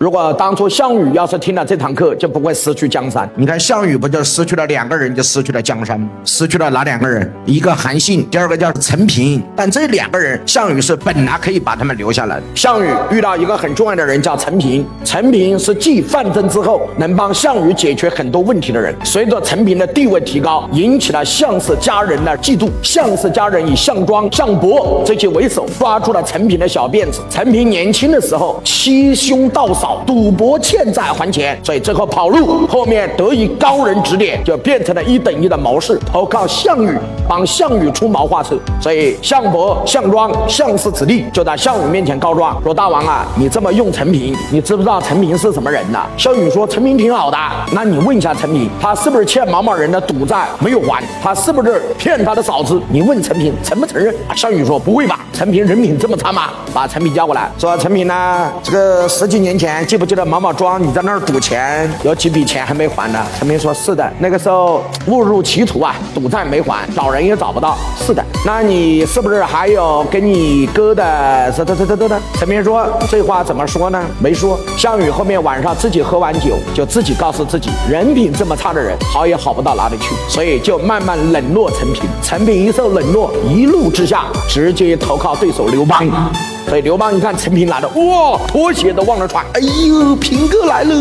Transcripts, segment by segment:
如果当初项羽要是听了这堂课，就不会失去江山。你看项羽不就失去了两个人，就失去了江山吗？失去了哪两个人？一个韩信，第二个叫陈平。但这两个人，项羽是本来可以把他们留下来的。项羽遇到一个很重要的人，叫陈平。陈平是继范增之后能帮项羽解决很多问题的人。随着陈平的地位提高，引起了项氏家人的嫉妒。项氏家人以项庄、项伯这些为首，抓住了陈平的小辫子。陈平年轻的时候欺兄盗嫂。赌博欠债还钱，所以最后跑路。后面得以高人指点，就变成了一等一的谋士，投靠项羽，帮项羽出谋划策。所以项伯、项庄、项氏子弟就在项羽面前告状，说：“大王啊，你这么用陈平，你知不知道陈平是什么人呢？”项羽说：“陈平挺好的。那你问一下陈平，他是不是欠某某人的赌债没有还？他是不是骗他的嫂子？你问陈平承不承认？”项羽说：“不会吧？陈平人品这么差吗？”把陈平叫过来，说：“陈平呢？这个十几年前。”记不记得毛毛庄？你在那儿赌钱，有几笔钱还没还呢？陈平说：“是的，那个时候误入歧途啊，赌债没还，找人也找不到。”是的，那你是不是还有跟你哥的？嘚嘚嘚嘚嘚嘚。陈平说：“这话怎么说呢？没说。”项羽后面晚上自己喝完酒，就自己告诉自己，人品这么差的人，好也好不到哪里去，所以就慢慢冷落陈平。陈平一受冷落，一怒之下直接投靠对手刘邦。所以刘邦一看陈平来了，哇，拖鞋都忘了穿，哎呦，平哥来了，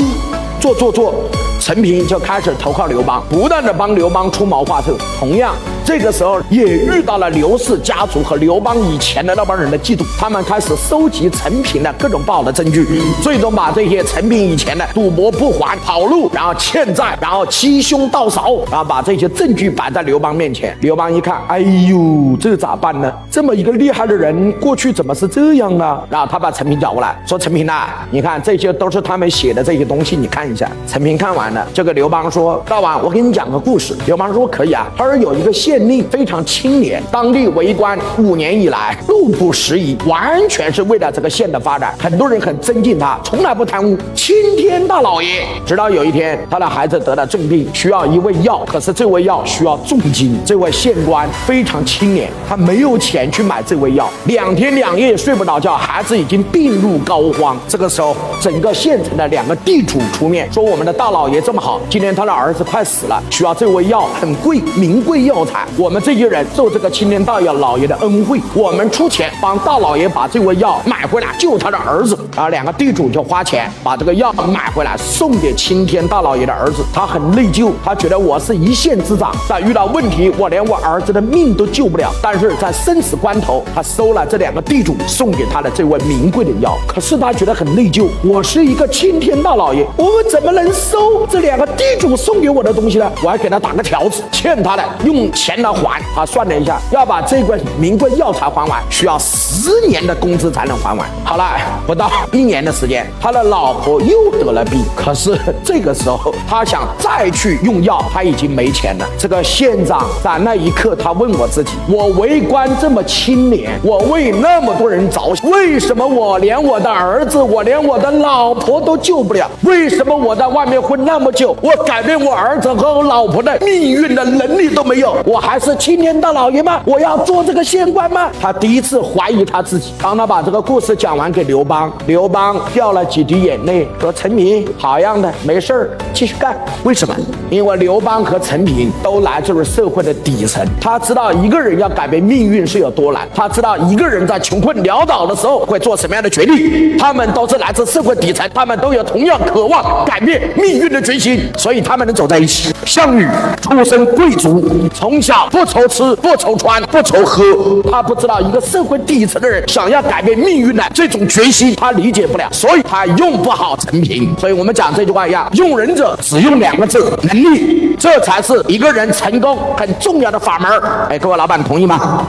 坐坐坐，陈平就开始投靠刘邦，不断的帮刘邦出谋划策，同样。这个时候也遇到了刘氏家族和刘邦以前的那帮人的嫉妒，他们开始收集陈平的各种不好的证据，最终把这些陈平以前的赌博不还、跑路，然后欠债，然后欺兄盗嫂，然后把这些证据摆在刘邦面前。刘邦一看，哎呦，这咋办呢？这么一个厉害的人，过去怎么是这样呢？然后他把陈平找过来，说：“陈平呐，你看这些都是他们写的这些东西，你看一下。”陈平看完了，就给刘邦说：“ 大王，我给你讲个故事。”刘邦说：“可以啊。”他说：“有一个县。令非常清廉，当地为官五年以来路不拾遗，完全是为了这个县的发展。很多人很尊敬他，从来不贪污，青天大老爷。直到有一天，他的孩子得了重病，需要一味药，可是这味药需要重金。这位县官非常清廉，他没有钱去买这味药，两天两夜睡不着觉，孩子已经病入膏肓。这个时候，整个县城的两个地主出面说：“我们的大老爷这么好，今天他的儿子快死了，需要这味药，很贵，名贵药材。”我们这些人受这个青天大老爷的恩惠，我们出钱帮大老爷把这味药买回来救他的儿子。然后两个地主就花钱把这个药买回来送给青天大老爷的儿子。他很内疚，他觉得我是一县之长，但遇到问题我连我儿子的命都救不了。但是在生死关头，他收了这两个地主送给他的这味名贵的药。可是他觉得很内疚，我是一个青天大老爷，我们怎么能收这两个地主送给我的东西呢？我还给他打个条子，欠他的用钱。钱来还他算了一下，要把这罐名贵药材还完，需要十年的工资才能还完。好了，不到一年的时间，他的老婆又得了病。可是这个时候，他想再去用药，他已经没钱了。这个县长在那一刻，他问我自己：我为官这么清廉，我为那么多人着想，为什么我连我的儿子，我连我的老婆都救不了？为什么我在外面混那么久，我改变我儿子和我老婆的命运的能力都没有？我还。是青天大老爷吗？我要做这个县官吗？他第一次怀疑他自己。当他把这个故事讲完给刘邦，刘邦掉了几滴眼泪，说：“陈平，好样的，没事儿，继续干。”为什么？因为刘邦和陈平都来自于社会的底层，他知道一个人要改变命运是有多难，他知道一个人在穷困潦倒的时候会做什么样的决定。他们都是来自社会底层，他们都有同样渴望改变命运的决心，所以他们能走在一起。项羽出身贵族，从小。不愁吃，不愁穿，不愁喝。他不知道一个社会底层的人想要改变命运的这种决心，他理解不了，所以他用不好陈平。所以我们讲这句话一样，用人者只用两个字：能力，这才是一个人成功很重要的法门。哎，各位老板同意吗？